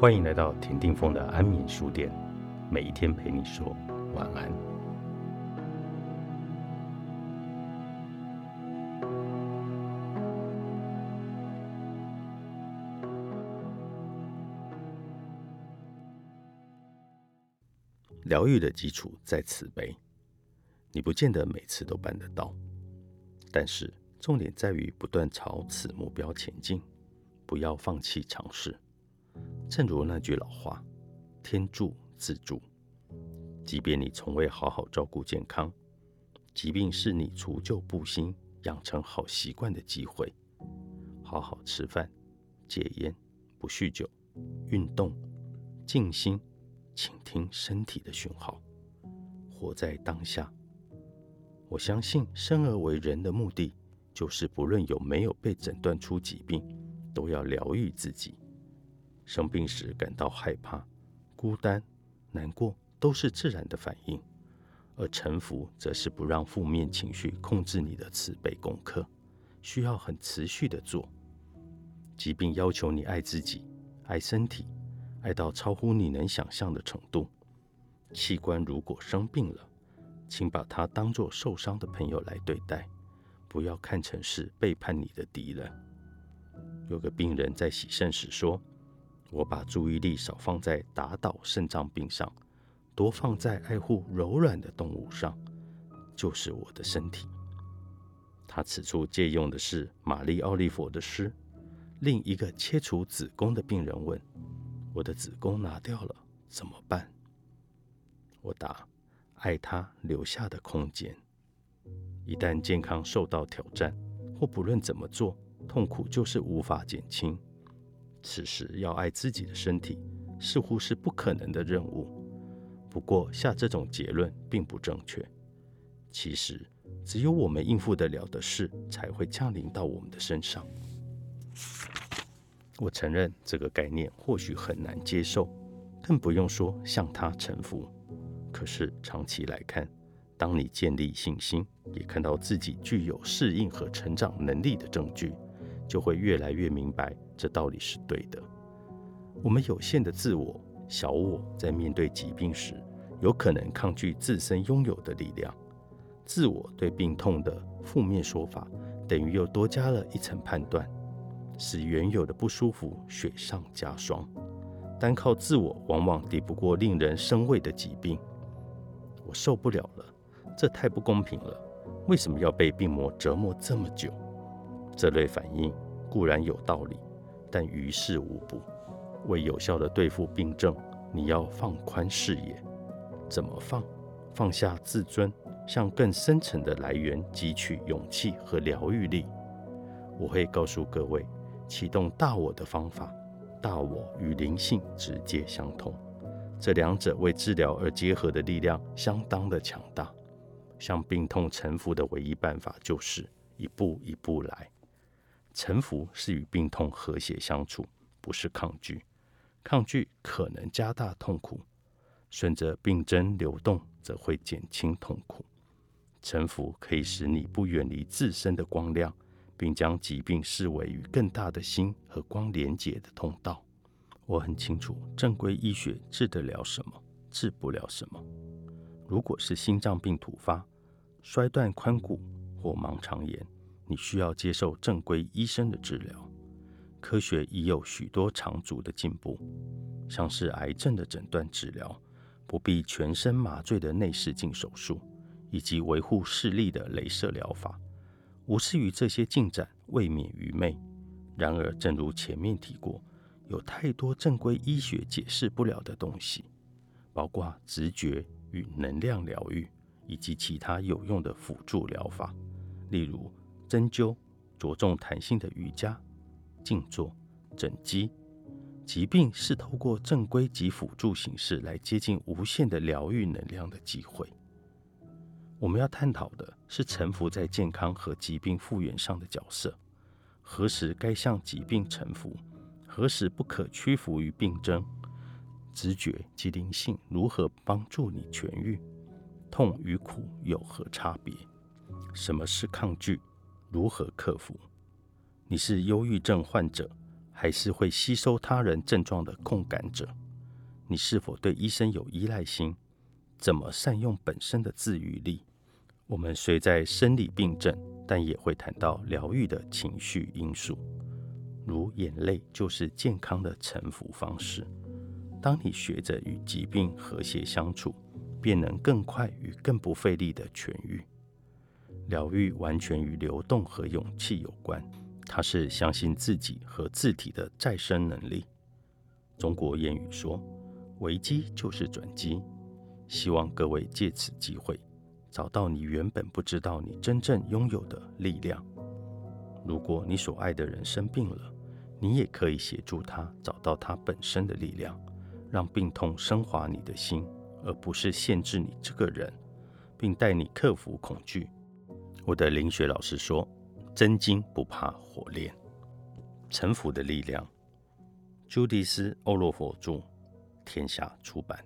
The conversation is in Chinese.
欢迎来到田定峰的安眠书店，每一天陪你说晚安。疗愈的基础在慈悲，你不见得每次都办得到，但是重点在于不断朝此目标前进，不要放弃尝试。正如那句老话：“天助自助。”即便你从未好好照顾健康，疾病是你除旧布新、养成好习惯的机会。好好吃饭，戒烟，不酗酒，运动，静心，倾听身体的讯号，活在当下。我相信，生而为人的目的，就是不论有没有被诊断出疾病，都要疗愈自己。生病时感到害怕、孤单、难过，都是自然的反应；而臣服，则是不让负面情绪控制你的慈悲功课，需要很持续的做。疾病要求你爱自己、爱身体，爱到超乎你能想象的程度。器官如果生病了，请把它当作受伤的朋友来对待，不要看成是背叛你的敌人。有个病人在洗肾时说。我把注意力少放在打倒肾脏病上，多放在爱护柔软的动物上，就是我的身体。他此处借用的是玛丽奥利佛的诗。另一个切除子宫的病人问：“我的子宫拿掉了怎么办？”我答：“爱他留下的空间。一旦健康受到挑战，或不论怎么做，痛苦就是无法减轻。”此时要爱自己的身体，似乎是不可能的任务。不过下这种结论并不正确。其实，只有我们应付得了的事，才会降临到我们的身上。我承认这个概念或许很难接受，更不用说向它臣服。可是长期来看，当你建立信心，也看到自己具有适应和成长能力的证据。就会越来越明白这道理是对的。我们有限的自我、小我，在面对疾病时，有可能抗拒自身拥有的力量。自我对病痛的负面说法，等于又多加了一层判断，使原有的不舒服雪上加霜。单靠自我，往往抵不过令人生畏的疾病。我受不了了，这太不公平了。为什么要被病魔折磨这么久？这类反应固然有道理，但于事无补。为有效地对付病症，你要放宽视野。怎么放？放下自尊，向更深层的来源汲取勇气和疗愈力。我会告诉各位，启动大我的方法。大我与灵性直接相通，这两者为治疗而结合的力量相当的强大。向病痛臣服的唯一办法，就是一步一步来。臣服是与病痛和谐相处，不是抗拒。抗拒可能加大痛苦，顺着病症流动则会减轻痛苦。臣服可以使你不远离自身的光亮，并将疾病视为与更大的心和光连结的通道。我很清楚，正规医学治得了什么，治不了什么。如果是心脏病突发、摔断髋骨或盲肠炎。你需要接受正规医生的治疗。科学已有许多长足的进步，像是癌症的诊断治疗，不必全身麻醉的内视镜手术，以及维护视力的镭射疗法。无视于这些进展，未免愚昧。然而，正如前面提过，有太多正规医学解释不了的东西，包括直觉与能量疗愈，以及其他有用的辅助疗法，例如。针灸着重弹性的瑜伽、静坐、整肌，疾病是透过正规及辅助形式来接近无限的疗愈能量的机会。我们要探讨的是臣服在健康和疾病复原上的角色，何时该向疾病臣服，何时不可屈服于病症，直觉及灵性如何帮助你痊愈，痛与苦有何差别？什么是抗拒？如何克服？你是忧郁症患者，还是会吸收他人症状的共感者？你是否对医生有依赖心？怎么善用本身的自愈力？我们虽在生理病症，但也会谈到疗愈的情绪因素，如眼泪就是健康的臣服方式。当你学着与疾病和谐相处，便能更快与更不费力的痊愈。疗愈完全与流动和勇气有关，它是相信自己和自体的再生能力。中国谚语说：“危机就是转机。”希望各位借此机会，找到你原本不知道你真正拥有的力量。如果你所爱的人生病了，你也可以协助他找到他本身的力量，让病痛升华你的心，而不是限制你这个人，并带你克服恐惧。我的灵学老师说：“真金不怕火炼。”臣服的力量，朱迪斯·欧洛佛著，天下出版。